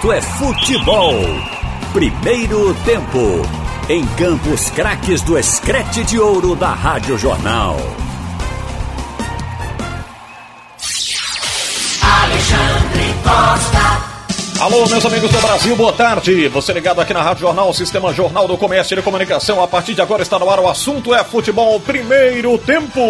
assunto é futebol. Primeiro tempo. Em Campos Craques do Escrete de Ouro da Rádio Jornal. Alexandre Costa. Alô, meus amigos do Brasil, boa tarde. Você ligado aqui na Rádio Jornal, Sistema Jornal do Comércio e Comunicação. A partir de agora está no ar o assunto é futebol primeiro tempo.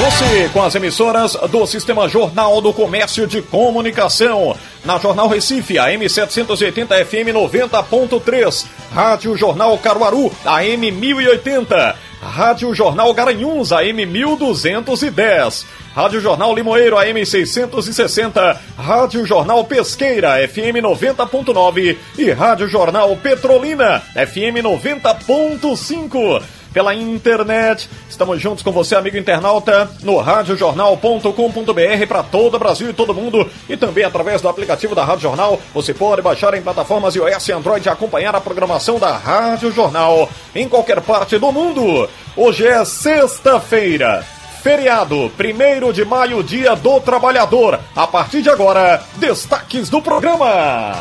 Você com as emissoras do Sistema Jornal do Comércio de Comunicação. Na Jornal Recife, AM 780 FM 90.3. Rádio Jornal Caruaru, AM 1080. Rádio Jornal Garanhuns, AM 1210. Rádio Jornal Limoeiro, AM 660. Rádio Jornal Pesqueira, FM 90.9. E Rádio Jornal Petrolina, FM 90.5 pela internet. Estamos juntos com você, amigo internauta, no radiojornal.com.br para todo o Brasil e todo mundo e também através do aplicativo da Rádio Jornal. Você pode baixar em plataformas iOS e Android e acompanhar a programação da Rádio Jornal em qualquer parte do mundo. Hoje é sexta-feira. Feriado, 1 de maio, dia do trabalhador. A partir de agora, destaques do programa.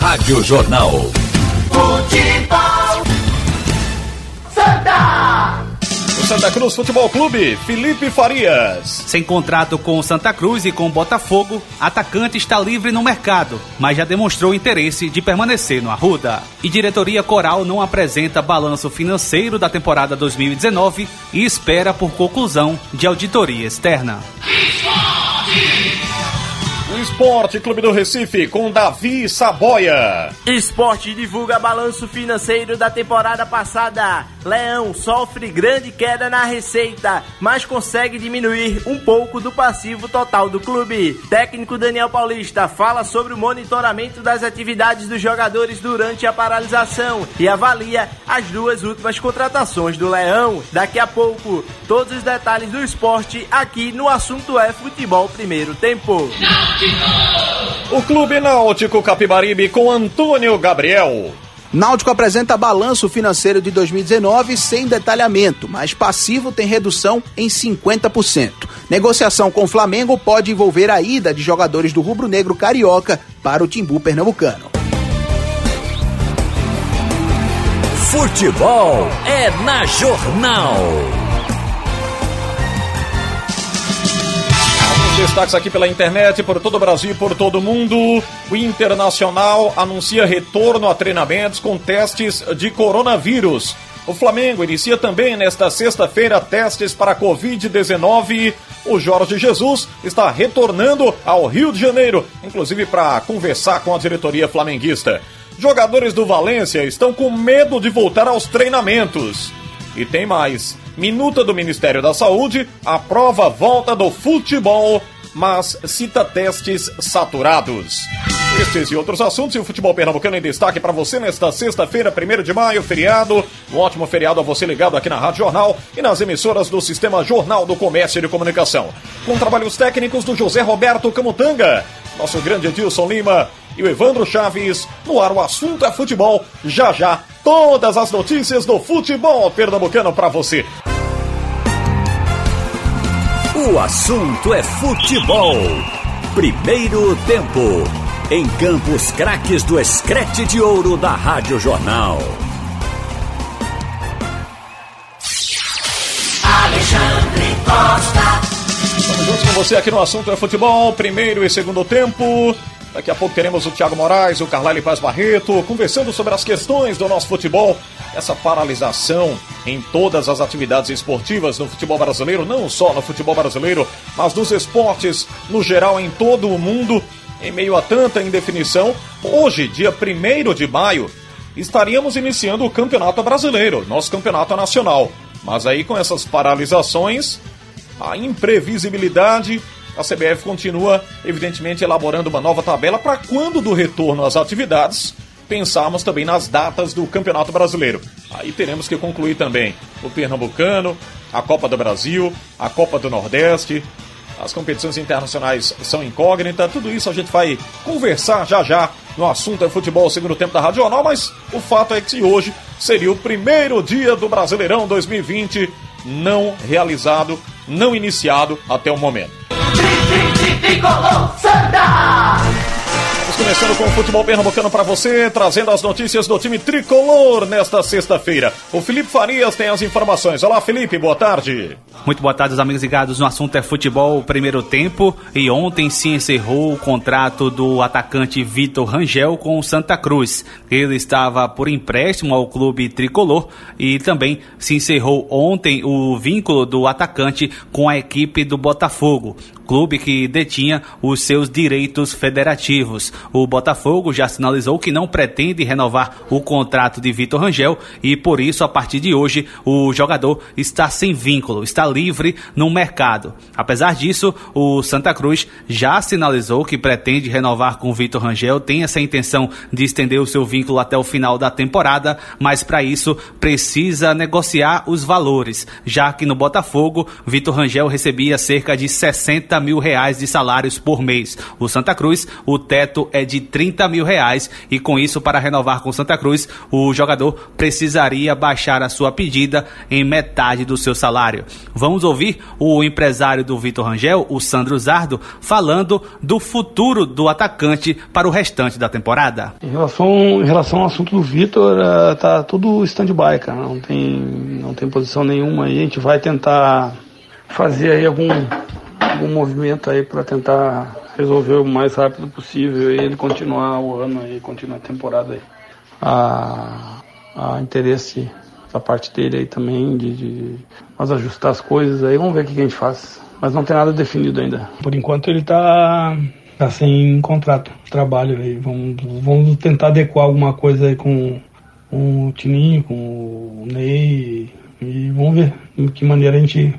Rádio Jornal. Futebol. Santa. O Santa Cruz Futebol Clube, Felipe Farias. Sem contrato com o Santa Cruz e com o Botafogo, atacante está livre no mercado, mas já demonstrou interesse de permanecer no Arruda. E diretoria Coral não apresenta balanço financeiro da temporada 2019 e espera por conclusão de auditoria externa. O Esporte Clube do Recife com Davi Saboia. Esporte divulga balanço financeiro da temporada passada. Leão sofre grande queda na receita, mas consegue diminuir um pouco do passivo total do clube. Técnico Daniel Paulista fala sobre o monitoramento das atividades dos jogadores durante a paralisação e avalia as duas últimas contratações do Leão. Daqui a pouco, todos os detalhes do esporte aqui no assunto é futebol primeiro tempo. O Clube Náutico Capibaribe com Antônio Gabriel. Náutico apresenta balanço financeiro de 2019 sem detalhamento, mas passivo tem redução em 50%. Negociação com o Flamengo pode envolver a ida de jogadores do rubro-negro carioca para o Timbu pernambucano. Futebol é na Jornal. Destaques aqui pela internet, por todo o Brasil por todo o mundo. O Internacional anuncia retorno a treinamentos com testes de coronavírus. O Flamengo inicia também nesta sexta-feira testes para Covid-19. O Jorge Jesus está retornando ao Rio de Janeiro, inclusive para conversar com a diretoria flamenguista. Jogadores do Valência estão com medo de voltar aos treinamentos. E tem mais. Minuta do Ministério da Saúde aprova a volta do futebol, mas cita testes saturados. Estes e outros assuntos e o futebol pernambucano em destaque para você nesta sexta-feira, 1 de maio, feriado. Um ótimo feriado a você ligado aqui na Rádio Jornal e nas emissoras do Sistema Jornal do Comércio e de Comunicação. Com trabalhos técnicos do José Roberto Camutanga, nosso grande Edilson Lima e o Evandro Chaves. No ar, o assunto é futebol. Já já, todas as notícias do futebol pernambucano para você. O assunto é futebol. Primeiro tempo. Em Campos Craques do Escrete de Ouro da Rádio Jornal. Alexandre Costa. Estamos juntos com você aqui no assunto é futebol, primeiro e segundo tempo. Daqui a pouco teremos o Thiago Moraes, o Carlyle Paz Barreto, conversando sobre as questões do nosso futebol. Essa paralisação em todas as atividades esportivas no futebol brasileiro, não só no futebol brasileiro, mas nos esportes no geral em todo o mundo, em meio a tanta indefinição. Hoje, dia 1 de maio, estaríamos iniciando o Campeonato Brasileiro, nosso campeonato nacional. Mas aí com essas paralisações, a imprevisibilidade, a CBF continua, evidentemente, elaborando uma nova tabela para quando do retorno às atividades, pensarmos também nas datas do Campeonato Brasileiro. Aí teremos que concluir também o Pernambucano, a Copa do Brasil, a Copa do Nordeste. As competições internacionais são incógnitas, tudo isso a gente vai conversar já já no assunto é futebol segundo tempo da Rádio Jornal, mas o fato é que hoje seria o primeiro dia do Brasileirão 2020 não realizado, não iniciado até o momento. Tricolor Santa. Estamos começando com o futebol pernambucano para você, trazendo as notícias do time tricolor nesta sexta-feira. O Felipe Farias tem as informações. Olá, Felipe, boa tarde. Muito boa tarde, amigos ligados no assunto é futebol primeiro tempo. E ontem se encerrou o contrato do atacante Vitor Rangel com o Santa Cruz. Ele estava por empréstimo ao clube tricolor e também se encerrou ontem o vínculo do atacante com a equipe do Botafogo clube que detinha os seus direitos federativos. O Botafogo já sinalizou que não pretende renovar o contrato de Vitor Rangel e por isso, a partir de hoje, o jogador está sem vínculo, está livre no mercado. Apesar disso, o Santa Cruz já sinalizou que pretende renovar com Vitor Rangel, tem essa intenção de estender o seu vínculo até o final da temporada, mas para isso precisa negociar os valores, já que no Botafogo, Vitor Rangel recebia cerca de 60 30 mil reais de salários por mês. O Santa Cruz, o teto é de 30 mil reais e com isso, para renovar com Santa Cruz, o jogador precisaria baixar a sua pedida em metade do seu salário. Vamos ouvir o empresário do Vitor Rangel, o Sandro Zardo, falando do futuro do atacante para o restante da temporada. Em relação, em relação ao assunto do Vitor, uh, tá tudo stand-by, cara. Não tem, não tem posição nenhuma aí. A gente vai tentar fazer aí algum algum movimento aí para tentar resolver o mais rápido possível e ele continuar o ano aí, continuar a temporada aí. A, a interesse da parte dele aí também de, de nós ajustar as coisas aí, vamos ver o que a gente faz. Mas não tem nada definido ainda. Por enquanto ele está tá sem contrato de trabalho aí. Vamos, vamos tentar adequar alguma coisa aí com, com o Tininho, com o Ney e vamos ver de que maneira a gente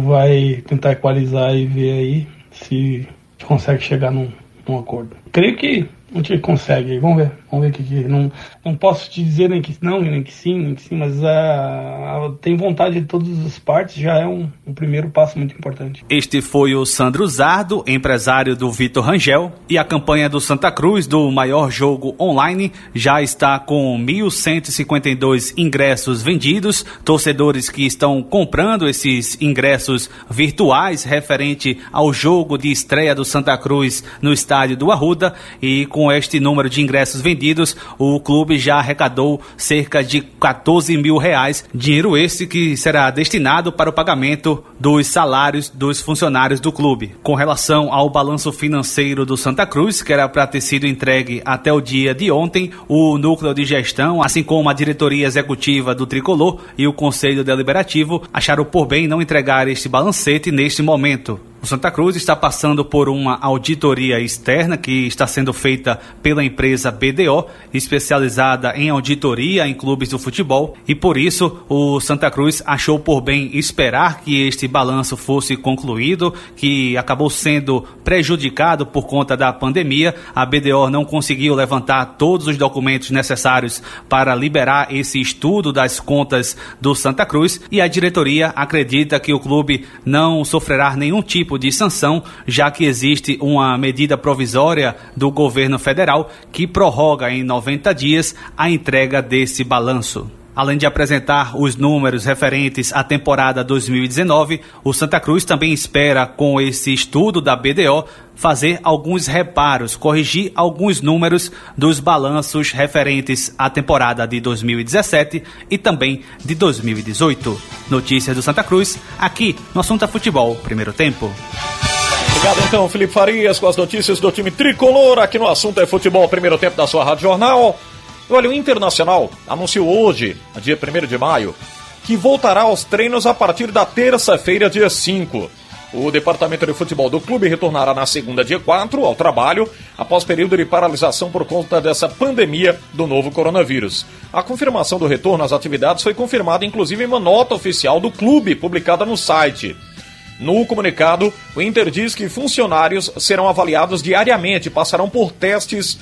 vai tentar equalizar e ver aí se consegue chegar num, num acordo. Creio que a gente consegue, vamos ver, vamos ver o que, que não, não posso te dizer nem que não, nem que sim, nem que sim, mas uh, tem vontade de todas as partes, já é um, um, primeiro passo muito importante. Este foi o Sandro Zardo, empresário do Vitor Rangel, e a campanha do Santa Cruz do maior jogo online já está com 1.152 ingressos vendidos, torcedores que estão comprando esses ingressos virtuais referente ao jogo de estreia do Santa Cruz no estádio do Arruda e com com este número de ingressos vendidos, o clube já arrecadou cerca de 14 mil reais, dinheiro esse que será destinado para o pagamento dos salários dos funcionários do clube. Com relação ao balanço financeiro do Santa Cruz, que era para ter sido entregue até o dia de ontem, o núcleo de gestão, assim como a diretoria executiva do Tricolor e o Conselho Deliberativo, acharam por bem não entregar este balancete neste momento. O Santa Cruz está passando por uma auditoria externa que está sendo feita pela empresa BDO, especializada em auditoria em clubes do futebol, e por isso o Santa Cruz achou por bem esperar que este balanço fosse concluído, que acabou sendo prejudicado por conta da pandemia. A BDO não conseguiu levantar todos os documentos necessários para liberar esse estudo das contas do Santa Cruz e a diretoria acredita que o clube não sofrerá nenhum tipo tipo de sanção, já que existe uma medida provisória do governo federal que prorroga em 90 dias a entrega desse balanço. Além de apresentar os números referentes à temporada 2019, o Santa Cruz também espera, com esse estudo da BDO, fazer alguns reparos, corrigir alguns números dos balanços referentes à temporada de 2017 e também de 2018. Notícias do Santa Cruz, aqui no Assunto Futebol, primeiro tempo. Obrigado então, Felipe Farias, com as notícias do time tricolor aqui no Assunto é Futebol, primeiro tempo da sua Rádio Jornal. Olha, o Internacional anunciou hoje, dia 1 de maio, que voltará aos treinos a partir da terça-feira, dia 5. O departamento de futebol do clube retornará na segunda, dia 4, ao trabalho, após período de paralisação por conta dessa pandemia do novo coronavírus. A confirmação do retorno às atividades foi confirmada inclusive em uma nota oficial do clube, publicada no site. No comunicado, o Inter diz que funcionários serão avaliados diariamente e passarão por testes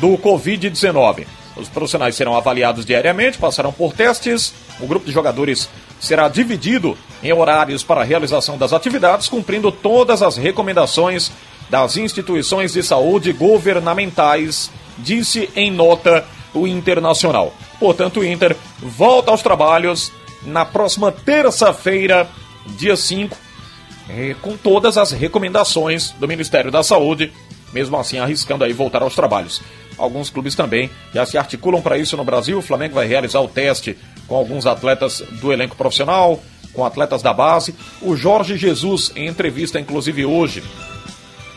do Covid-19. Os profissionais serão avaliados diariamente, passarão por testes. O grupo de jogadores será dividido em horários para a realização das atividades, cumprindo todas as recomendações das instituições de saúde governamentais, disse em nota o Internacional. Portanto, o Inter volta aos trabalhos na próxima terça-feira, dia 5, eh, com todas as recomendações do Ministério da Saúde mesmo assim arriscando aí voltar aos trabalhos. Alguns clubes também já se articulam para isso no Brasil. O Flamengo vai realizar o teste com alguns atletas do elenco profissional, com atletas da base. O Jorge Jesus, em entrevista inclusive hoje,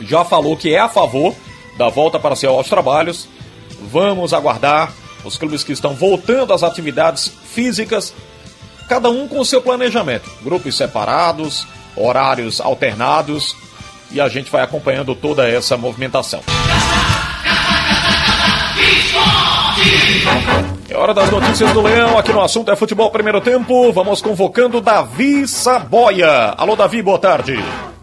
já falou que é a favor da volta parcial aos trabalhos. Vamos aguardar os clubes que estão voltando às atividades físicas, cada um com o seu planejamento, grupos separados, horários alternados, e a gente vai acompanhando toda essa movimentação. Hora das notícias do Leão, aqui no assunto é futebol primeiro tempo. Vamos convocando Davi Saboia. Alô, Davi, boa tarde.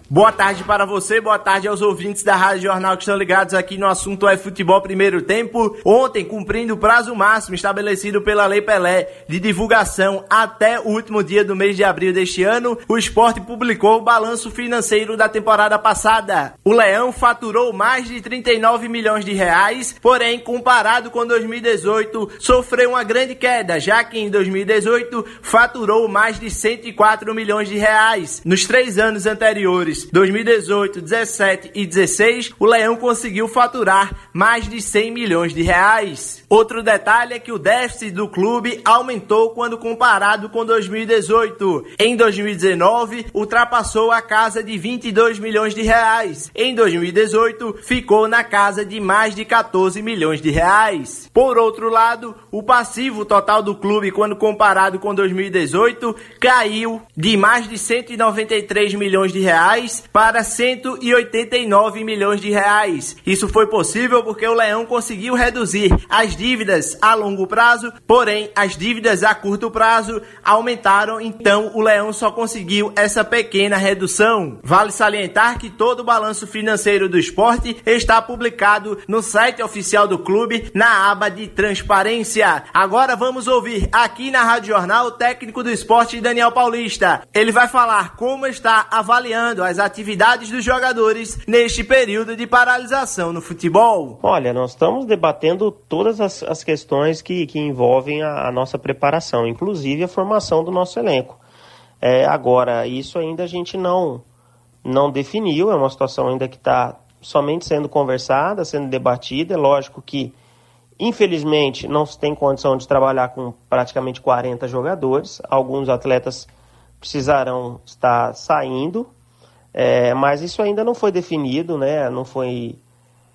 Boa tarde para você, boa tarde aos ouvintes da Rádio Jornal que estão ligados aqui no assunto é futebol primeiro tempo. Ontem, cumprindo o prazo máximo estabelecido pela Lei Pelé de divulgação até o último dia do mês de abril deste ano, o esporte publicou o balanço financeiro da temporada passada. O Leão faturou mais de 39 milhões de reais, porém, comparado com 2018, sofreu uma grande queda, já que em 2018 faturou mais de 104 milhões de reais. Nos três anos anteriores, 2018, 17 e 16, o Leão conseguiu faturar mais de 100 milhões de reais. Outro detalhe é que o déficit do clube aumentou quando comparado com 2018. Em 2019, ultrapassou a casa de 22 milhões de reais. Em 2018, ficou na casa de mais de 14 milhões de reais. Por outro lado, o passivo total do clube quando comparado com 2018 caiu de mais de 193 milhões de reais para 189 milhões de reais. Isso foi possível porque o Leão conseguiu reduzir as dívidas a longo prazo, porém as dívidas a curto prazo aumentaram, então o Leão só conseguiu essa pequena redução. Vale salientar que todo o balanço financeiro do esporte está publicado no site oficial do clube na aba de transparência. Agora vamos ouvir aqui na Rádio Jornal o técnico do esporte Daniel Paulista. Ele vai falar como está avaliando as atividades dos jogadores neste período de paralisação no futebol. Olha, nós estamos debatendo todas as, as questões que, que envolvem a, a, nossa preparação, inclusive a formação do nosso elenco. É, agora, isso ainda a gente não, não definiu, é uma situação ainda que está somente sendo conversada, sendo debatida. É lógico que, infelizmente, não se tem condição de trabalhar com praticamente 40 jogadores. Alguns atletas precisarão estar saindo, é, mas isso ainda não foi definido, né? não foi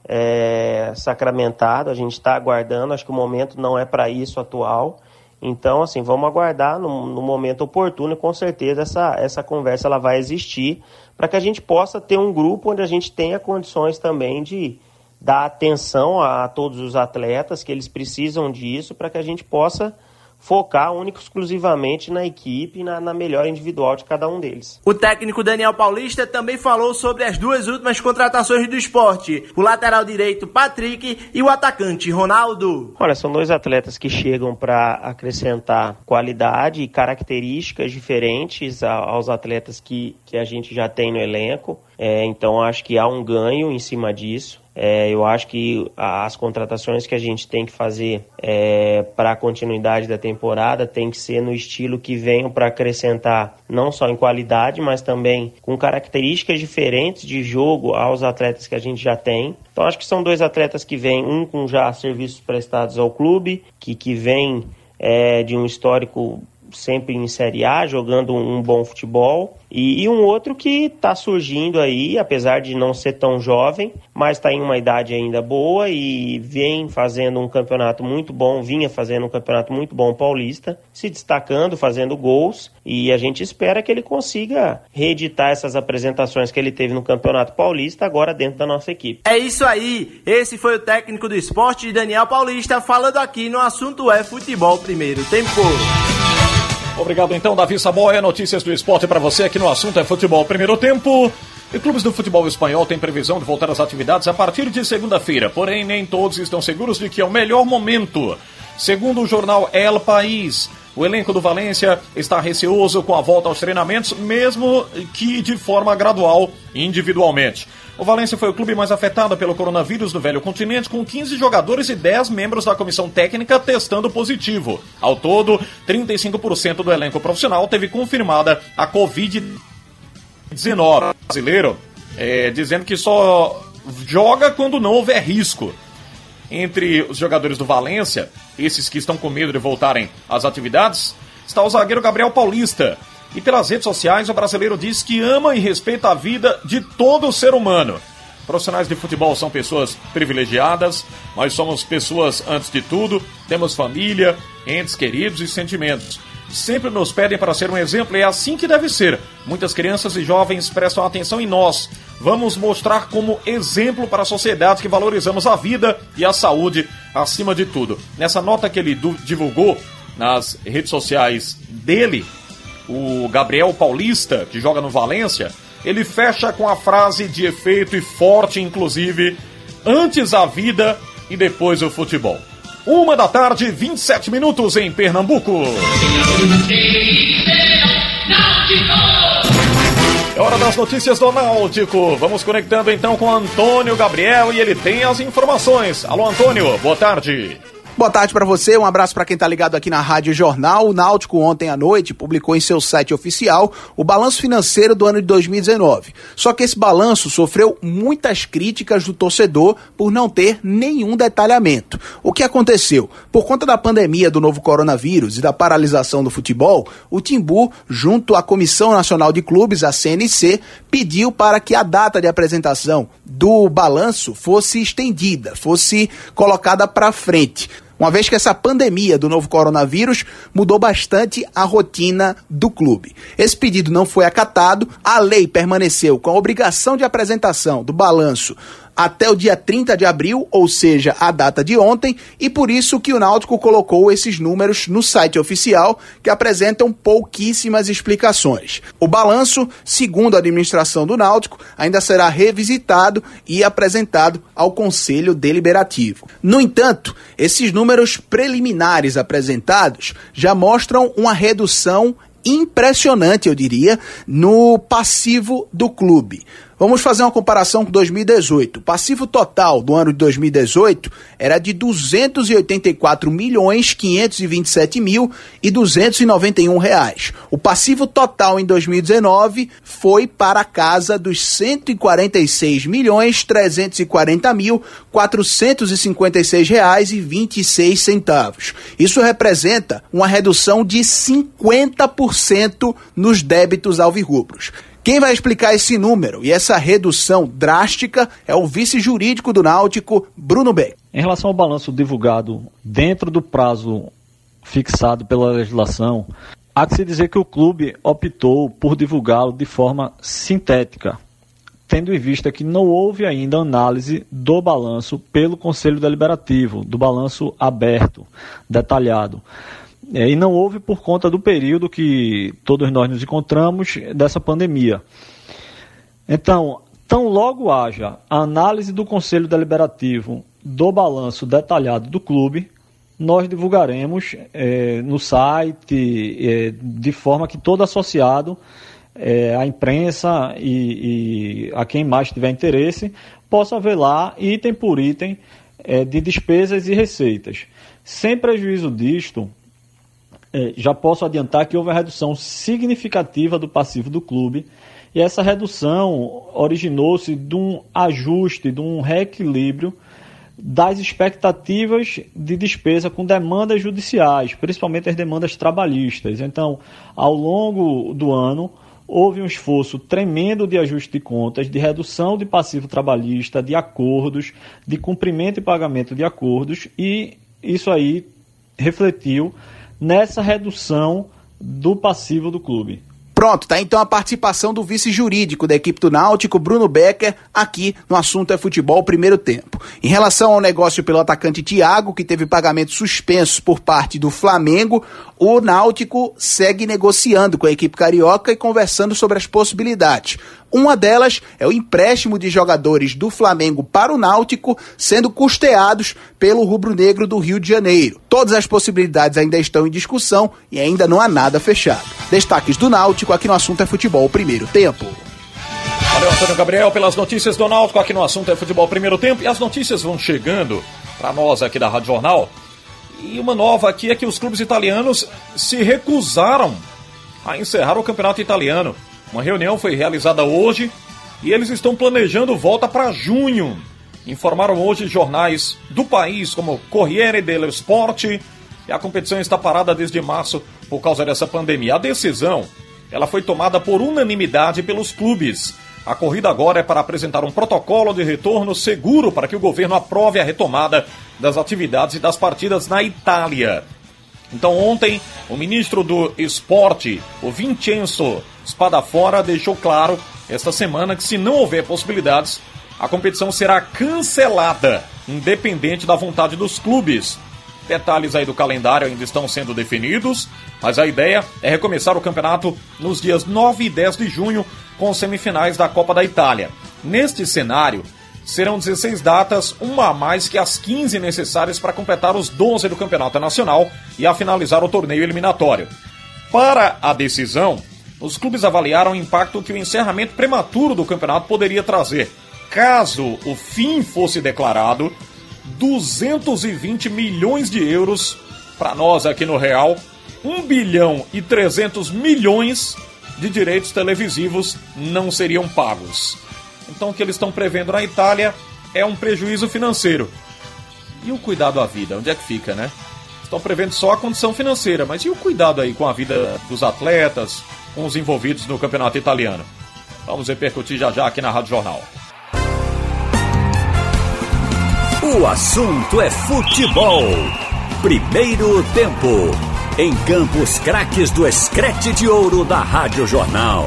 é, sacramentado, a gente está aguardando, acho que o momento não é para isso atual. Então, assim, vamos aguardar no, no, momento oportuno com certeza essa, essa conversa ela vai existir para que a gente possa ter um grupo onde a gente tenha condições também de dar atenção a, a todos os atletas, que eles precisam disso, para que a gente possa focar único exclusivamente na equipe e na, na, melhor individual de cada um deles. O técnico Daniel Paulista também falou sobre as duas últimas contratações do esporte: o lateral direito Patrick e o atacante Ronaldo. Olha, são dois atletas que chegam para acrescentar qualidade e características diferentes aos atletas que, que a gente já tem no elenco. É, então acho que há um ganho em cima disso. É, eu acho que as contratações que a gente tem que fazer é, para a continuidade da temporada tem que ser no estilo que venham para acrescentar não só em qualidade, mas também com características diferentes de jogo aos atletas que a gente já tem. Então acho que são dois atletas que vêm, um com já serviços prestados ao clube, que, que vem é, de um histórico sempre em Série A, jogando um bom futebol. E, e um outro que está surgindo aí, apesar de não ser tão jovem, mas está em uma idade ainda boa e vem fazendo um campeonato muito bom, vinha fazendo um campeonato muito bom paulista, se destacando, fazendo gols. E a gente espera que ele consiga reeditar essas apresentações que ele teve no Campeonato Paulista agora dentro da nossa equipe. É isso aí. Esse foi o técnico do esporte, Daniel Paulista, falando aqui no assunto é futebol primeiro tempo. Obrigado então, Davi Saboia. Notícias do esporte para você aqui no assunto é futebol primeiro tempo. E clubes do futebol espanhol têm previsão de voltar às atividades a partir de segunda-feira, porém nem todos estão seguros de que é o melhor momento. Segundo o jornal El País, o elenco do Valência está receoso com a volta aos treinamentos, mesmo que de forma gradual individualmente. O Valência foi o clube mais afetado pelo coronavírus no velho continente, com 15 jogadores e 10 membros da comissão técnica testando positivo. Ao todo, 35% do elenco profissional teve confirmada a Covid-19 brasileiro, é, dizendo que só joga quando não houver risco. Entre os jogadores do Valência, esses que estão com medo de voltarem às atividades, está o zagueiro Gabriel Paulista. E pelas redes sociais, o brasileiro diz que ama e respeita a vida de todo ser humano. Profissionais de futebol são pessoas privilegiadas, nós somos pessoas antes de tudo, temos família, entes queridos e sentimentos. Sempre nos pedem para ser um exemplo e é assim que deve ser. Muitas crianças e jovens prestam atenção em nós. Vamos mostrar como exemplo para a sociedade que valorizamos a vida e a saúde acima de tudo. Nessa nota que ele divulgou nas redes sociais dele, o Gabriel Paulista, que joga no Valência, ele fecha com a frase de efeito e forte, inclusive: antes a vida e depois o futebol. Uma da tarde, 27 minutos em Pernambuco. Hora das notícias do Náutico. Vamos conectando então com Antônio Gabriel e ele tem as informações. Alô, Antônio, boa tarde. Boa tarde para você, um abraço para quem está ligado aqui na Rádio Jornal. O Náutico ontem à noite publicou em seu site oficial o balanço financeiro do ano de 2019. Só que esse balanço sofreu muitas críticas do torcedor por não ter nenhum detalhamento. O que aconteceu? Por conta da pandemia do novo coronavírus e da paralisação do futebol, o Timbu, junto à Comissão Nacional de Clubes, a CNC, pediu para que a data de apresentação do balanço fosse estendida, fosse colocada para frente uma vez que essa pandemia do novo coronavírus mudou bastante a rotina do clube. Esse pedido não foi acatado, a lei permaneceu com a obrigação de apresentação do balanço até o dia 30 de abril, ou seja, a data de ontem, e por isso que o Náutico colocou esses números no site oficial que apresentam pouquíssimas explicações. O balanço, segundo a administração do Náutico, ainda será revisitado e apresentado ao Conselho Deliberativo. No entanto, esses números preliminares apresentados já mostram uma redução impressionante, eu diria, no passivo do clube. Vamos fazer uma comparação com 2018. O passivo total do ano de 2018 era de 284 milhões 527 mil e 291 reais. O passivo total em 2019 foi para a casa dos 146 milhões 340 mil 456 reais e 26 centavos. Isso representa uma redução de 50% nos débitos alvirrubros. Quem vai explicar esse número e essa redução drástica é o vice jurídico do Náutico, Bruno Beck. Em relação ao balanço divulgado dentro do prazo fixado pela legislação, há que se dizer que o clube optou por divulgá-lo de forma sintética, tendo em vista que não houve ainda análise do balanço pelo Conselho Deliberativo, do balanço aberto, detalhado. É, e não houve por conta do período que todos nós nos encontramos dessa pandemia. Então, tão logo haja a análise do Conselho Deliberativo do balanço detalhado do clube, nós divulgaremos é, no site, é, de forma que todo associado, é, a imprensa e, e, a quem mais tiver interesse, possa ver lá, item por item, é, de despesas e receitas. Sem prejuízo disto, já posso adiantar que houve uma redução significativa do passivo do clube. E essa redução originou-se de um ajuste, de um reequilíbrio das expectativas de despesa com demandas judiciais, principalmente as demandas trabalhistas. Então, ao longo do ano, houve um esforço tremendo de ajuste de contas, de redução de passivo trabalhista, de acordos, de cumprimento e pagamento de acordos, e isso aí refletiu nessa redução do passivo do clube. Pronto, tá então a participação do vice jurídico da equipe do Náutico, Bruno Becker, aqui no assunto é futebol primeiro tempo. Em relação ao negócio pelo atacante Thiago, que teve pagamento suspenso por parte do Flamengo, o Náutico segue negociando com a equipe carioca e conversando sobre as possibilidades. Uma delas é o empréstimo de jogadores do Flamengo para o Náutico, sendo custeados pelo rubro-negro do Rio de Janeiro. Todas as possibilidades ainda estão em discussão e ainda não há nada fechado. Destaques do Náutico aqui no assunto é futebol primeiro tempo. Valeu, Antônio Gabriel, pelas notícias do Náutico aqui no assunto é futebol primeiro tempo. E as notícias vão chegando para nós aqui da Rádio Jornal. E uma nova aqui é que os clubes italianos se recusaram a encerrar o campeonato italiano. Uma reunião foi realizada hoje e eles estão planejando volta para junho. Informaram hoje jornais do país como Corriere dello Sport e a competição está parada desde março por causa dessa pandemia. A decisão ela foi tomada por unanimidade pelos clubes. A corrida agora é para apresentar um protocolo de retorno seguro para que o governo aprove a retomada das atividades e das partidas na Itália. Então, ontem, o ministro do Esporte, o Vincenzo Spadafora, deixou claro esta semana que, se não houver possibilidades, a competição será cancelada, independente da vontade dos clubes. Detalhes aí do calendário ainda estão sendo definidos, mas a ideia é recomeçar o campeonato nos dias 9 e 10 de junho, com semifinais da Copa da Itália. Neste cenário, serão 16 datas, uma a mais que as 15 necessárias para completar os 12 do Campeonato Nacional e a finalizar o torneio eliminatório. Para a decisão, os clubes avaliaram o impacto que o encerramento prematuro do campeonato poderia trazer. Caso o fim fosse declarado, 220 milhões de euros para nós aqui no Real, 1 bilhão e 300 milhões de direitos televisivos não seriam pagos. Então o que eles estão prevendo na Itália é um prejuízo financeiro. E o cuidado à vida, onde é que fica, né? Estão prevendo só a condição financeira, mas e o cuidado aí com a vida dos atletas, com os envolvidos no campeonato italiano? Vamos repercutir já já aqui na Rádio Jornal. O assunto é futebol. Primeiro tempo. Em Campos Craques do Escrete de Ouro da Rádio Jornal.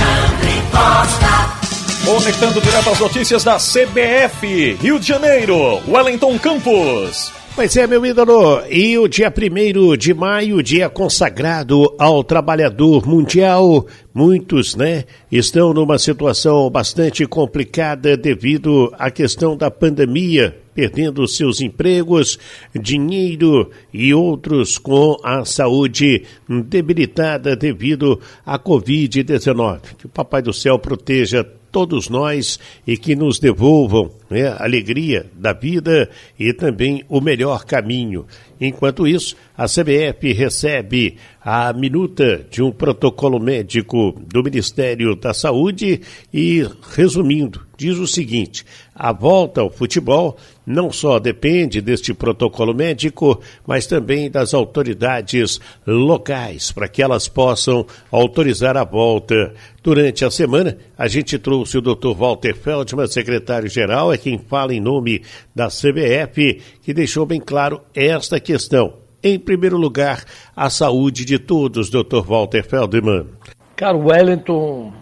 Alexandre Costa. Conectando direto às notícias da CBF, Rio de Janeiro, Wellington Campos. Pois é, meu ídolo, e o dia 1 de maio, dia consagrado ao trabalhador mundial, muitos, né, estão numa situação bastante complicada devido à questão da pandemia, perdendo seus empregos, dinheiro e outros com a saúde debilitada devido à Covid-19. Que o Papai do Céu proteja todos nós e que nos devolvam né, a alegria da vida e também o melhor caminho. Enquanto isso, a CBF recebe a minuta de um protocolo médico do Ministério da Saúde e, resumindo, diz o seguinte: a volta ao futebol não só depende deste protocolo médico, mas também das autoridades locais, para que elas possam autorizar a volta. Durante a semana, a gente trouxe o Dr. Walter Feldman, secretário-geral, é quem fala em nome da CBF, que deixou bem claro esta questão. Em primeiro lugar, a saúde de todos, Dr. Walter Feldman. Caro Wellington,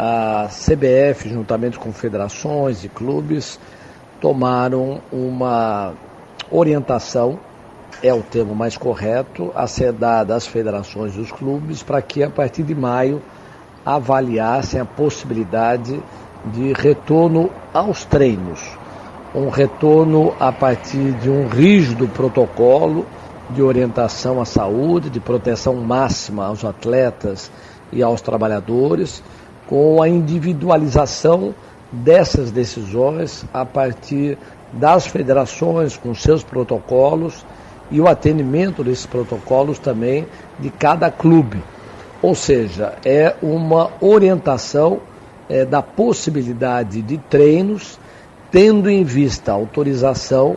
a CBF, juntamente com federações e clubes, tomaram uma orientação, é o termo mais correto, a ser dada às federações e os clubes para que a partir de maio avaliassem a possibilidade de retorno aos treinos. Um retorno a partir de um rígido protocolo de orientação à saúde, de proteção máxima aos atletas e aos trabalhadores, com a individualização dessas decisões a partir das federações com seus protocolos e o atendimento desses protocolos também de cada clube. Ou seja, é uma orientação é, da possibilidade de treinos, tendo em vista a autorização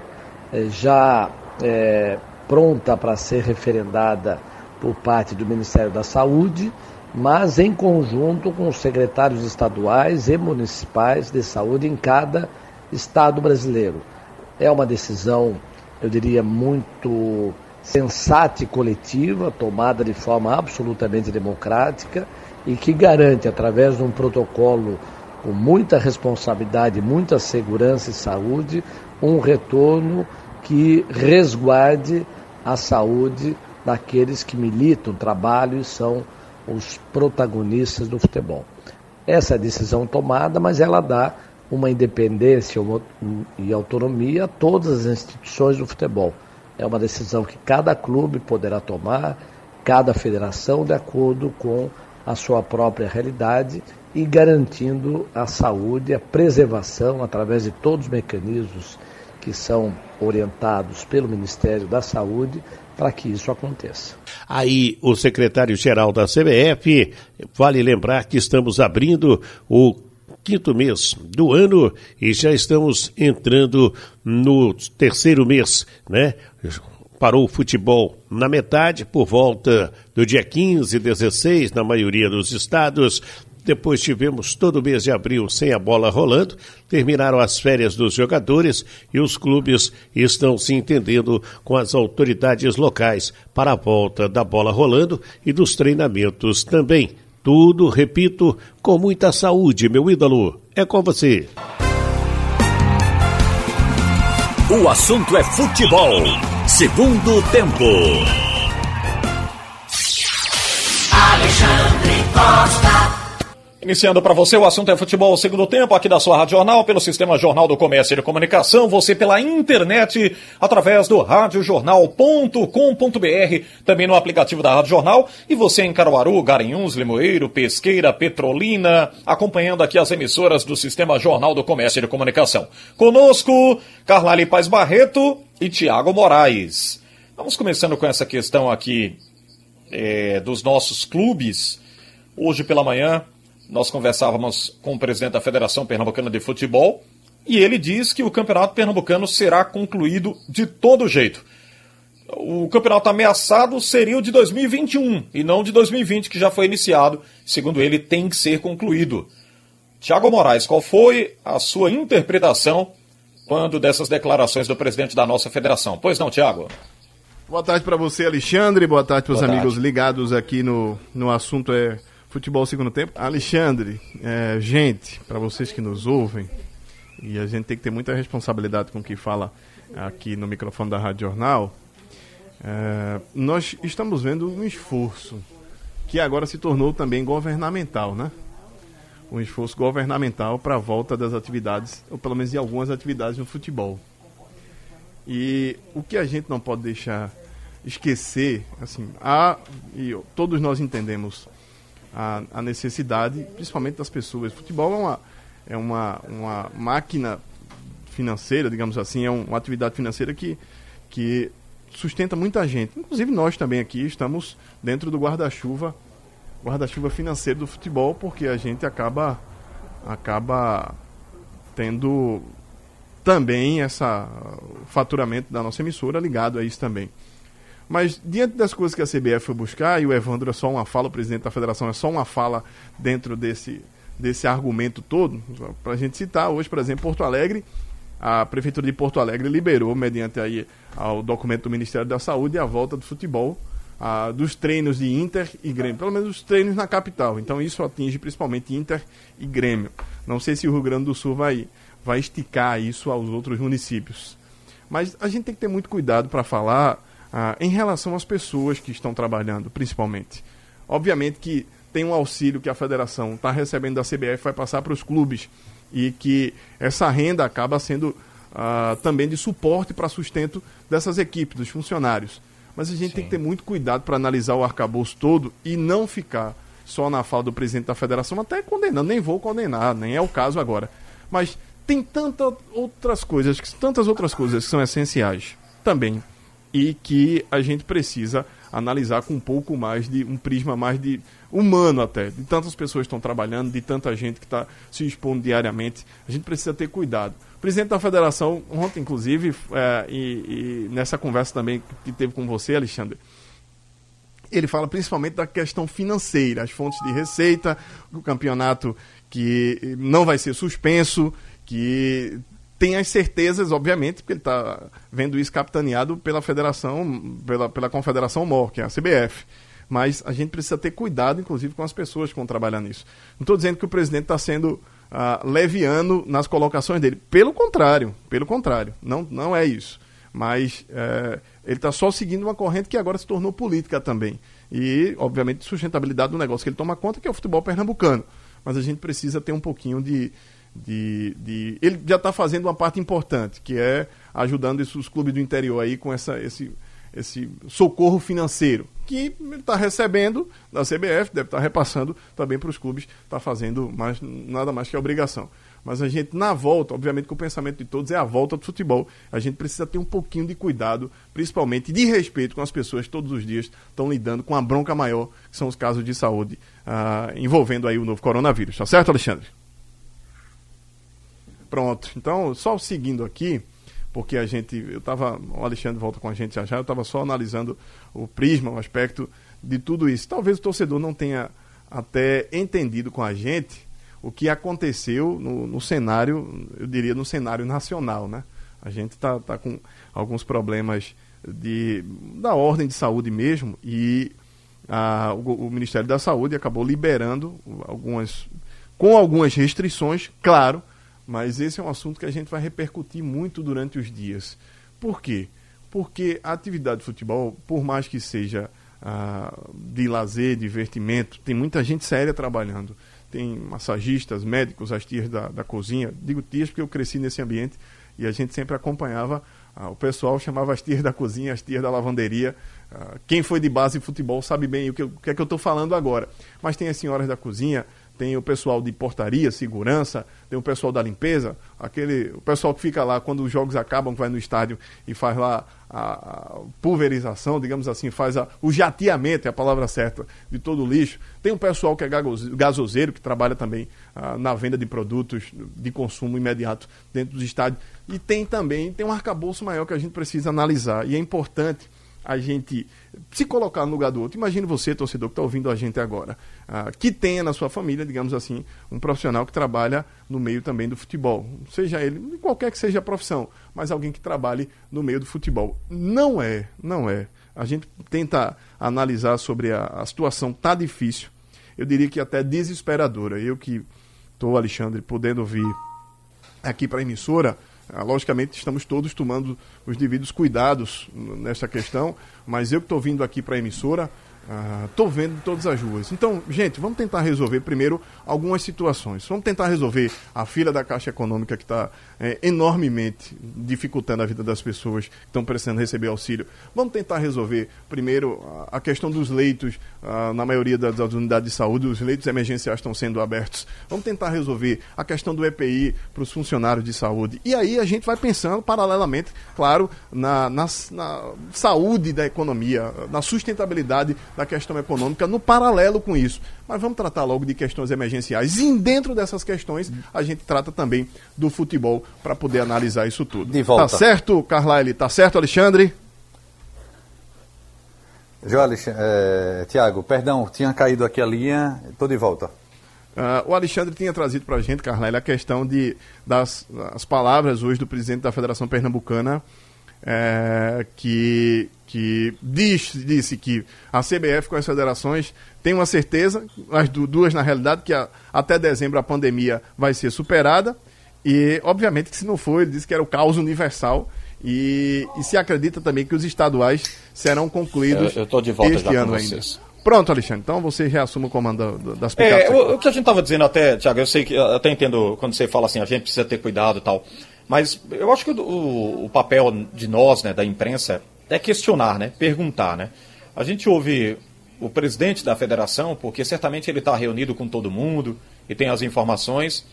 é, já é, pronta para ser referendada por parte do Ministério da Saúde mas em conjunto com os secretários estaduais e municipais de saúde em cada estado brasileiro. É uma decisão, eu diria, muito sensata e coletiva, tomada de forma absolutamente democrática e que garante, através de um protocolo com muita responsabilidade, muita segurança e saúde, um retorno que resguarde a saúde daqueles que militam, trabalham e são os protagonistas do futebol. Essa é decisão tomada, mas ela dá uma independência e autonomia a todas as instituições do futebol. É uma decisão que cada clube poderá tomar, cada federação, de acordo com a sua própria realidade e garantindo a saúde, a preservação através de todos os mecanismos que são orientados pelo Ministério da Saúde para que isso aconteça. Aí, o secretário-geral da CBF, vale lembrar que estamos abrindo o quinto mês do ano e já estamos entrando no terceiro mês, né? Parou o futebol na metade, por volta do dia 15, 16, na maioria dos estados. Depois tivemos todo o mês de abril sem a bola rolando, terminaram as férias dos jogadores e os clubes estão se entendendo com as autoridades locais para a volta da bola rolando e dos treinamentos também. Tudo, repito, com muita saúde, meu ídolo. É com você. O assunto é futebol. Segundo tempo. Alexandre Costa. Iniciando para você o assunto é futebol segundo tempo aqui da sua Rádio Jornal, pelo Sistema Jornal do Comércio e de Comunicação, você pela internet, através do radiojornal.com.br, também no aplicativo da Rádio Jornal, e você em Caruaru, Garanhuns, Limoeiro, Pesqueira, Petrolina, acompanhando aqui as emissoras do Sistema Jornal do Comércio e de Comunicação. Conosco, Carlali Paz Barreto e Tiago Moraes. Vamos começando com essa questão aqui é, dos nossos clubes. Hoje pela manhã, nós conversávamos com o presidente da Federação Pernambucana de Futebol e ele diz que o Campeonato Pernambucano será concluído de todo jeito. O campeonato ameaçado seria o de 2021 e não de 2020, que já foi iniciado. Segundo ele, tem que ser concluído. Tiago Moraes, qual foi a sua interpretação quando dessas declarações do presidente da nossa federação? Pois não, Tiago? Boa tarde para você, Alexandre. Boa tarde para os amigos ligados aqui no, no assunto é Futebol Segundo Tempo. Alexandre, é, gente, para vocês que nos ouvem, e a gente tem que ter muita responsabilidade com o que fala aqui no microfone da Rádio Jornal, é, nós estamos vendo um esforço que agora se tornou também governamental, né? Um esforço governamental para a volta das atividades, ou pelo menos de algumas atividades no futebol. E o que a gente não pode deixar esquecer, assim, há, e todos nós entendemos a, a necessidade, principalmente das pessoas. Futebol é uma, é uma, uma máquina financeira, digamos assim, é um, uma atividade financeira que, que sustenta muita gente. Inclusive nós também aqui estamos dentro do guarda-chuva, guarda-chuva financeiro do futebol, porque a gente acaba acaba tendo também essa faturamento da nossa emissora ligado a isso também. Mas diante das coisas que a CBF foi buscar, e o Evandro é só uma fala, o presidente da federação é só uma fala dentro desse, desse argumento todo, para a gente citar, hoje, por exemplo, Porto Alegre, a Prefeitura de Porto Alegre liberou, mediante aí ao documento do Ministério da Saúde, a volta do futebol, a, dos treinos de Inter e Grêmio, pelo menos os treinos na capital. Então isso atinge principalmente Inter e Grêmio. Não sei se o Rio Grande do Sul vai, vai esticar isso aos outros municípios. Mas a gente tem que ter muito cuidado para falar ah, em relação às pessoas que estão trabalhando, principalmente. Obviamente que tem um auxílio que a federação está recebendo da CBF, vai passar para os clubes e que essa renda acaba sendo ah, também de suporte para sustento dessas equipes, dos funcionários. Mas a gente Sim. tem que ter muito cuidado para analisar o arcabouço todo e não ficar só na fala do presidente da federação, até condenando, nem vou condenar, nem é o caso agora. Mas tem tantas outras coisas, tantas outras coisas que são essenciais também e que a gente precisa analisar com um pouco mais de um prisma mais de humano até, de tantas pessoas que estão trabalhando, de tanta gente que está se expondo diariamente. A gente precisa ter cuidado. O presidente da federação, ontem, inclusive, é, e, e nessa conversa também que teve com você, Alexandre, ele fala principalmente da questão financeira, as fontes de receita, o campeonato que não vai ser suspenso, que tem as certezas, obviamente, porque ele está vendo isso capitaneado pela federação, pela, pela confederação MOR, que é a CBF. Mas a gente precisa ter cuidado, inclusive, com as pessoas que vão trabalhar nisso. Não estou dizendo que o presidente está sendo uh, leviano nas colocações dele. Pelo contrário, pelo contrário. Não, não é isso. Mas uh, ele está só seguindo uma corrente que agora se tornou política também. E, obviamente, sustentabilidade do negócio que ele toma conta, que é o futebol pernambucano. Mas a gente precisa ter um pouquinho de, de, de ele já está fazendo uma parte importante, que é ajudando os clubes do interior aí com essa, esse, esse socorro financeiro, que ele está recebendo da CBF, deve estar tá repassando também para os clubes, está fazendo mais, nada mais que obrigação. mas a gente, na volta, obviamente que o pensamento de todos é a volta do futebol. A gente precisa ter um pouquinho de cuidado, principalmente de respeito com as pessoas que todos os dias estão lidando com a bronca maior, que são os casos de saúde uh, envolvendo aí o novo coronavírus. Tá certo, Alexandre? Pronto. Então, só seguindo aqui, porque a gente, eu estava, o Alexandre volta com a gente já já, eu estava só analisando o prisma, o aspecto de tudo isso. Talvez o torcedor não tenha até entendido com a gente o que aconteceu no, no cenário, eu diria no cenário nacional, né? A gente está tá com alguns problemas de, da ordem de saúde mesmo e a, o, o Ministério da Saúde acabou liberando algumas, com algumas restrições, claro, mas esse é um assunto que a gente vai repercutir muito durante os dias. Por quê? Porque a atividade de futebol, por mais que seja ah, de lazer, divertimento, tem muita gente séria trabalhando tem massagistas, médicos, as tias da, da cozinha. Digo tias porque eu cresci nesse ambiente e a gente sempre acompanhava. Ah, o pessoal chamava as tias da cozinha, as tias da lavanderia. Ah, quem foi de base de futebol sabe bem o que, o que é que eu estou falando agora. Mas tem as senhoras da cozinha, tem o pessoal de portaria, segurança, tem o pessoal da limpeza, aquele, o pessoal que fica lá quando os jogos acabam, que vai no estádio e faz lá a, a pulverização, digamos assim, faz a, o jateamento, é a palavra certa, de todo o lixo. Tem um pessoal que é gasoseiro, que trabalha também ah, na venda de produtos de consumo imediato dentro dos estádios. E tem também, tem um arcabouço maior que a gente precisa analisar. E é importante a gente se colocar no lugar do outro. Imagine você, torcedor, que está ouvindo a gente agora, uh, que tenha na sua família, digamos assim, um profissional que trabalha no meio também do futebol. Seja ele, qualquer que seja a profissão, mas alguém que trabalhe no meio do futebol. Não é, não é. A gente tenta analisar sobre a, a situação, tá difícil. Eu diria que até desesperadora. Eu que estou, Alexandre, podendo vir aqui para a emissora, ah, logicamente, estamos todos tomando os devidos cuidados nessa questão, mas eu que estou vindo aqui para a emissora, Estou ah, vendo todas as ruas. Então, gente, vamos tentar resolver primeiro algumas situações. Vamos tentar resolver a fila da Caixa Econômica que está é, enormemente dificultando a vida das pessoas que estão precisando receber auxílio. Vamos tentar resolver primeiro a, questão dos leitos, ah, na maioria das, das, unidades de saúde, os leitos emergenciais estão sendo abertos. Vamos tentar resolver a questão do EPI para os funcionários de saúde. E aí a gente vai pensando paralelamente, claro, na, na, na saúde da economia, na sustentabilidade da questão econômica no paralelo com isso. Mas vamos tratar logo de questões emergenciais. E dentro dessas questões, a gente trata também do futebol para poder analisar isso tudo. De volta. Tá certo, Carlyle? Tá certo, Alexandre? João Alexandre, é, Tiago, perdão, tinha caído aqui a linha, estou de volta. Uh, o Alexandre tinha trazido para a gente, Carlyle, a questão de, das, das palavras hoje do presidente da Federação Pernambucana, é, que, que diz, disse que a CBF com as federações tem uma certeza, as duas na realidade, que a, até dezembro a pandemia vai ser superada. E, obviamente, que se não for, ele disse que era o caos universal. E, e se acredita também que os estaduais serão concluídos eu, eu de volta este ano ainda. Pronto, Alexandre. Então você reassuma o comando das picapes. É, o, o, que a gente estava dizendo até, Tiago, eu sei que eu até entendo quando você fala assim, a gente precisa ter cuidado e tal. Mas eu acho que o, o, papel de nós, né, da imprensa, é questionar, né, perguntar, né. A gente ouve o presidente da federação, porque certamente ele está reunido com todo mundo e tem as informações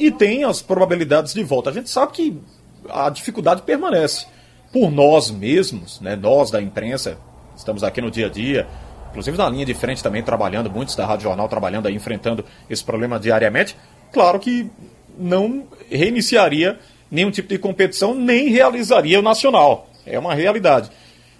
e tem as probabilidades de volta. A gente sabe que a dificuldade permanece. Por nós mesmos, né, nós da imprensa, estamos aqui no dia a dia, inclusive na linha de frente também trabalhando, muitos da Rádio Jornal trabalhando aí, enfrentando esse problema diariamente. Claro que não reiniciaria nenhum tipo de competição, nem realizaria o nacional. É uma realidade.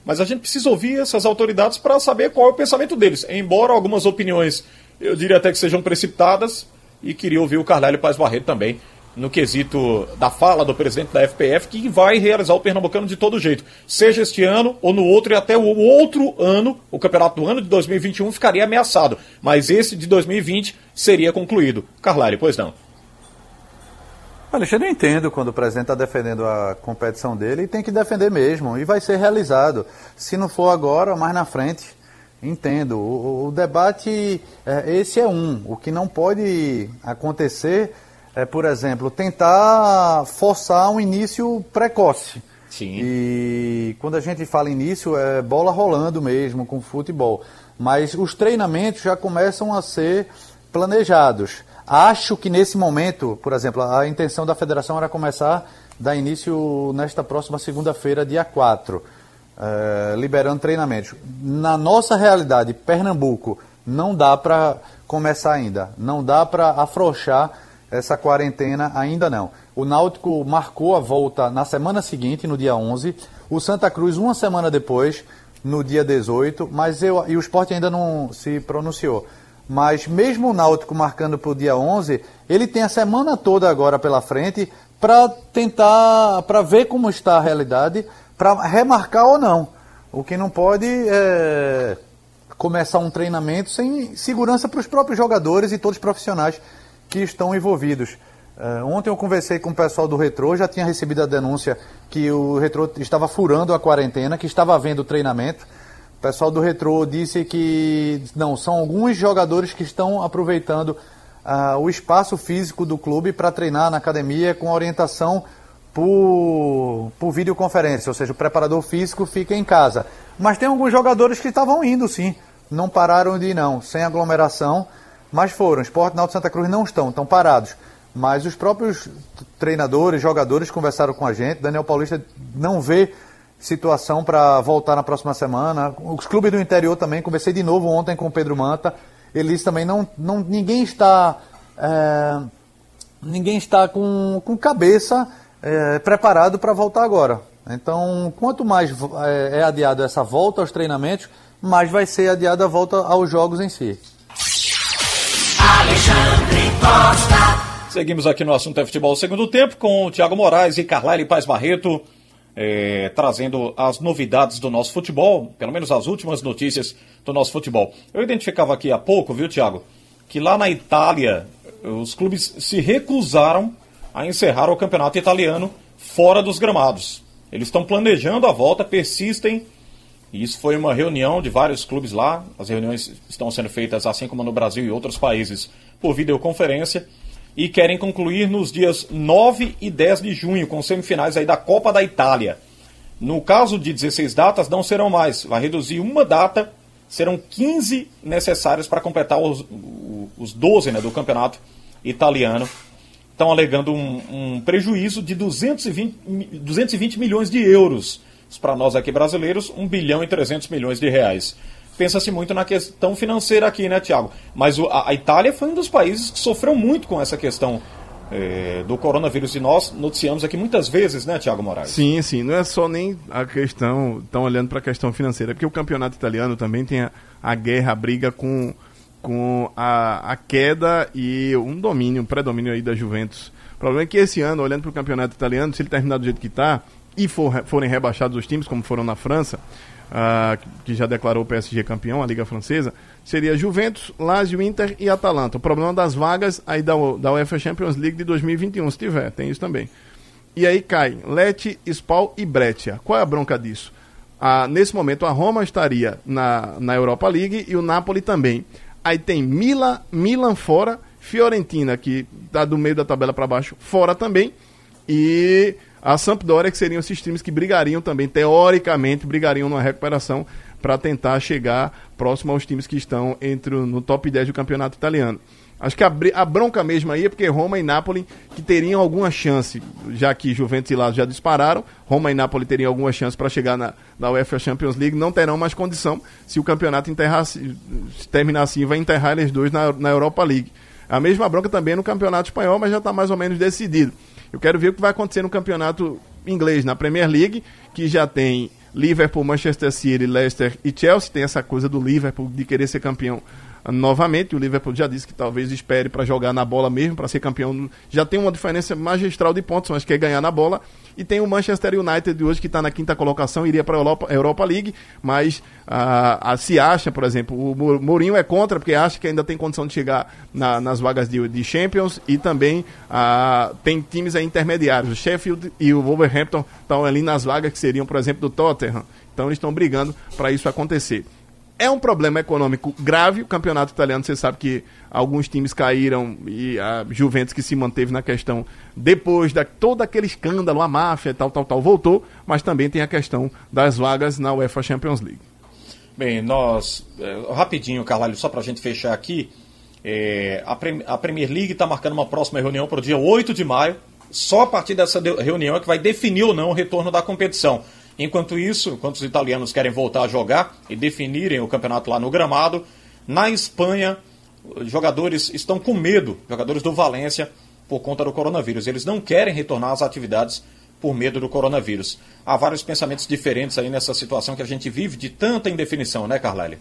Mas a gente precisa ouvir essas autoridades para saber qual é o pensamento deles. Embora algumas opiniões, eu diria até que sejam precipitadas, e queria ouvir o Carlélio Paz Barreto também, no quesito da fala do presidente da FPF, que vai realizar o Pernambucano de todo jeito. Seja este ano ou no outro, e até o outro ano, o campeonato do ano de 2021 ficaria ameaçado. Mas esse de 2020 seria concluído. Carlélio, pois não. Alexandre, eu entendo quando o presidente está defendendo a competição dele e tem que defender mesmo, e vai ser realizado. Se não for agora, mais na frente. Entendo. O, o debate, é, esse é um. O que não pode acontecer é, por exemplo, tentar forçar um início precoce. Sim. E quando a gente fala início, é bola rolando mesmo com futebol. Mas os treinamentos já começam a ser planejados. Acho que nesse momento, por exemplo, a intenção da federação era começar, dar início nesta próxima segunda-feira, dia 4, eh, liberando treinamentos. Na nossa realidade, Pernambuco, não dá para começar ainda, não dá para afrouxar essa quarentena ainda não. O Náutico marcou a volta na semana seguinte, no dia 11, o Santa Cruz uma semana depois, no dia 18, mas eu, e o esporte ainda não se pronunciou. Mas mesmo o Náutico marcando para o dia 11, ele tem a semana toda agora pela frente para tentar, para ver como está a realidade, para remarcar ou não. O que não pode é começar um treinamento sem segurança para os próprios jogadores e todos os profissionais que estão envolvidos. Uh, ontem eu conversei com o pessoal do Retrô, já tinha recebido a denúncia que o Retrô estava furando a quarentena, que estava havendo treinamento. Pessoal do Retrô disse que não, são alguns jogadores que estão aproveitando uh, o espaço físico do clube para treinar na academia com orientação por, por videoconferência, ou seja, o preparador físico fica em casa. Mas tem alguns jogadores que estavam indo sim, não pararam de ir não, sem aglomeração, mas foram. Esporte Náutico Santa Cruz não estão, estão parados. Mas os próprios treinadores, jogadores conversaram com a gente. Daniel Paulista não vê situação para voltar na próxima semana. Os clubes do interior também, conversei de novo ontem com o Pedro Manta. Eles também não. não ninguém está. É, ninguém está com, com cabeça é, preparado para voltar agora. Então, quanto mais é, é adiado essa volta aos treinamentos, mais vai ser adiada a volta aos jogos em si. Alexandre Costa. Seguimos aqui no assunto é futebol segundo tempo com o Thiago Moraes e Carlyle Paz Barreto, é, trazendo as novidades do nosso futebol, pelo menos as últimas notícias do nosso futebol. Eu identificava aqui há pouco, viu, Thiago, que lá na Itália os clubes se recusaram a encerrar o campeonato italiano fora dos gramados. Eles estão planejando a volta, persistem. E isso foi uma reunião de vários clubes lá. As reuniões estão sendo feitas, assim como no Brasil e outros países, por videoconferência e querem concluir nos dias 9 e 10 de junho, com semifinais aí da Copa da Itália. No caso de 16 datas, não serão mais, vai reduzir uma data, serão 15 necessários para completar os, os 12 né, do campeonato italiano. Estão alegando um, um prejuízo de 220, 220 milhões de euros. Para nós aqui brasileiros, 1 bilhão e 300 milhões de reais pensa-se muito na questão financeira aqui, né, Tiago? Mas o, a, a, Itália foi um dos países que sofreu muito com essa questão é, do coronavírus e nós noticiamos aqui muitas vezes, né, Tiago Moraes? Sim, sim. Não é só nem a questão, estão olhando para a questão financeira, porque o campeonato italiano também tem a, a guerra, a briga com, com a, a queda e um domínio, um predomínio aí da Juventus. O problema é que esse ano, olhando para o campeonato italiano, se ele terminar do jeito que está e for, forem rebaixados os times, como foram na França, que já declarou o PSG campeão, a Liga Francesa, seria Juventus, Lazio, Inter e Atalanta. O problema das vagas aí da, da UEFA Champions League de 2021, se tiver, tem isso também. E aí cai Lecce, Spal e Breccia. Qual é a bronca disso? Ah, nesse momento a Roma estaria na, na Europa League e o Napoli também. Aí tem Milan, Milan fora, Fiorentina, que está do meio da tabela para baixo, fora também. E a Sampdoria, que seriam esses times que brigariam também, teoricamente, brigariam numa recuperação para tentar chegar próximo aos times que estão entre no top 10 do campeonato italiano. Acho que a, a, bronca mesmo aí é porque Roma e Nápoles que teriam alguma chance, já que Juventus e Lazio já dispararam, Roma e Nápoles teriam alguma chance para chegar na, na UEFA Champions League, não terão mais condição se o campeonato se, terminar assim, vai enterrar eles dois na, na Europa League. A mesma bronca também no campeonato espanhol, mas já está mais ou menos decidido. Eu quero ver o que vai acontecer no campeonato inglês, na Premier League, que já tem Liverpool, Manchester City, Leicester e Chelsea. Tem essa coisa do Liverpool de querer ser campeão novamente. O Liverpool já disse que talvez espere para jogar na bola mesmo, para ser campeão. Já tem uma diferença magistral de pontos, mas quer ganhar na bola. E tem o Manchester United hoje que está na quinta colocação, iria para a Europa, Europa League, mas ah, se acha, por exemplo, o Mourinho é contra, porque acha que ainda tem condição de chegar na, nas vagas de, de, Champions e também ah, tem times intermediários. O Sheffield e o Wolverhampton estão ali nas vagas que seriam, por exemplo, do Tottenham. Então eles estão brigando para isso acontecer. É um problema econômico grave. O campeonato italiano, você sabe que alguns times caíram e a Juventus que se manteve na questão depois de todo aquele escândalo, a máfia, tal, tal, tal, voltou. Mas também tem a questão das vagas na UEFA Champions League. Bem, nós. É, rapidinho, Carvalho, só para a gente fechar aqui. É, a, a Premier League está marcando uma próxima reunião para o dia 8 de maio. Só a partir dessa reunião é que vai definir ou não o retorno da competição. Enquanto isso, enquanto os italianos querem voltar a jogar e definirem o campeonato lá no gramado, na Espanha, jogadores estão com medo, jogadores do Valência, por conta do coronavírus. Eles não querem retornar às atividades por medo do coronavírus. Há vários pensamentos diferentes aí nessa situação que a gente vive de tanta indefinição, né, Carlyle?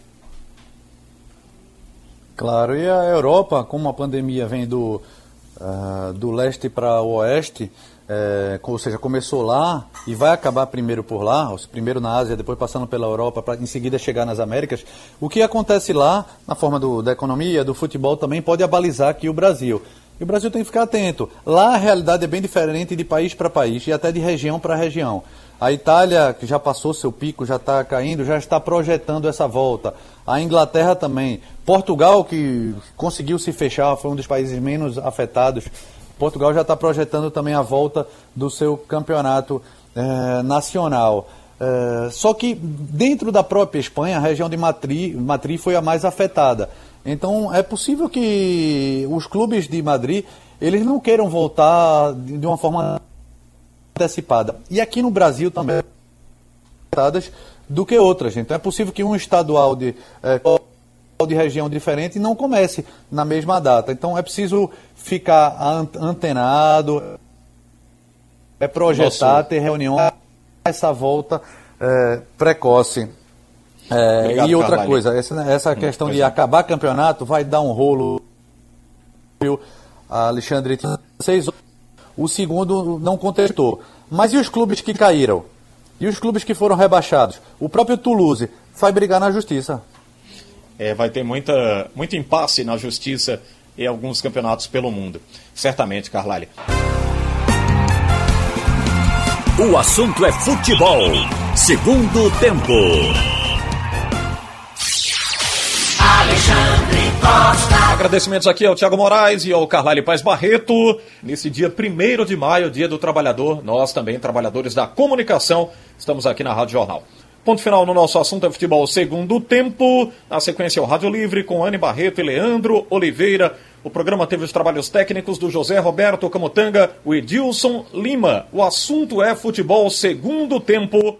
Claro, e a Europa, como a pandemia vem do, uh, do leste para o oeste, é, ou seja, começou lá e vai acabar primeiro por lá, primeiro na Ásia, depois passando pela Europa, para em seguida chegar nas Américas. O que acontece lá, na forma do, da economia, do futebol, também pode abalizar aqui o Brasil. E o Brasil tem que ficar atento. Lá a realidade é bem diferente de país para país e até de região para região. A Itália, que já passou seu pico, já está caindo, já está projetando essa volta. A Inglaterra também. Portugal, que conseguiu se fechar, foi um dos países menos afetados. Portugal já está projetando também a volta do seu campeonato eh, nacional. Eh, só que dentro da própria Espanha, a região de Madrid, Madrid foi a mais afetada. Então é possível que os clubes de Madrid eles não queiram voltar de uma forma antecipada. E aqui no Brasil também do que outras. Então é possível que um estadual de, é, de região diferente não comece na mesma data. Então é preciso ficar antenado, é projetar, Nossa. ter reunião, essa volta é, precoce. É, Obrigado, e outra Carvalho. coisa, essa, essa hum, questão de acabar campeonato vai dar um rolo. Alexandre seis o segundo não contestou. Mas e os clubes que caíram? E os clubes que foram rebaixados? O próprio Toulouse vai brigar na justiça. É, vai ter muita, muito impasse na justiça em alguns campeonatos pelo mundo. Certamente, Carlyle. O assunto é futebol. Segundo tempo. Alexandre Costa. Agradecimentos aqui ao Tiago Moraes e ao Carlyle Paz Barreto. Nesse dia 1 de maio, dia do trabalhador, nós também, trabalhadores da comunicação, estamos aqui na Rádio Jornal. Ponto final no nosso assunto é futebol segundo tempo. Na sequência, o Rádio Livre com Anne Barreto e Leandro Oliveira. O programa teve os trabalhos técnicos do José Roberto Camotanga, o Edilson Lima. O assunto é futebol segundo tempo.